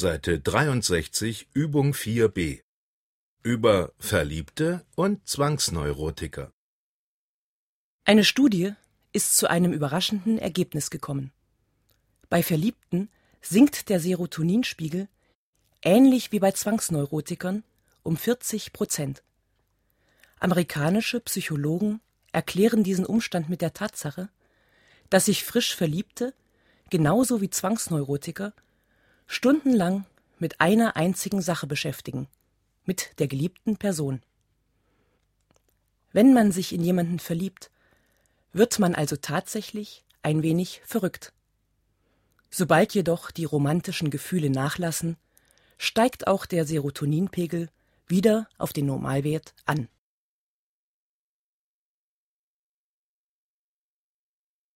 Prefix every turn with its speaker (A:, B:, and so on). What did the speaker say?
A: Seite 63, Übung 4b. Über Verliebte und Zwangsneurotiker.
B: Eine Studie ist zu einem überraschenden Ergebnis gekommen. Bei Verliebten sinkt der Serotoninspiegel ähnlich wie bei Zwangsneurotikern um 40 Prozent. Amerikanische Psychologen erklären diesen Umstand mit der Tatsache, dass sich frisch Verliebte, genauso wie Zwangsneurotiker, stundenlang mit einer einzigen Sache beschäftigen, mit der geliebten Person. Wenn man sich in jemanden verliebt, wird man also tatsächlich ein wenig verrückt. Sobald jedoch die romantischen Gefühle nachlassen, steigt auch der Serotoninpegel wieder auf den Normalwert an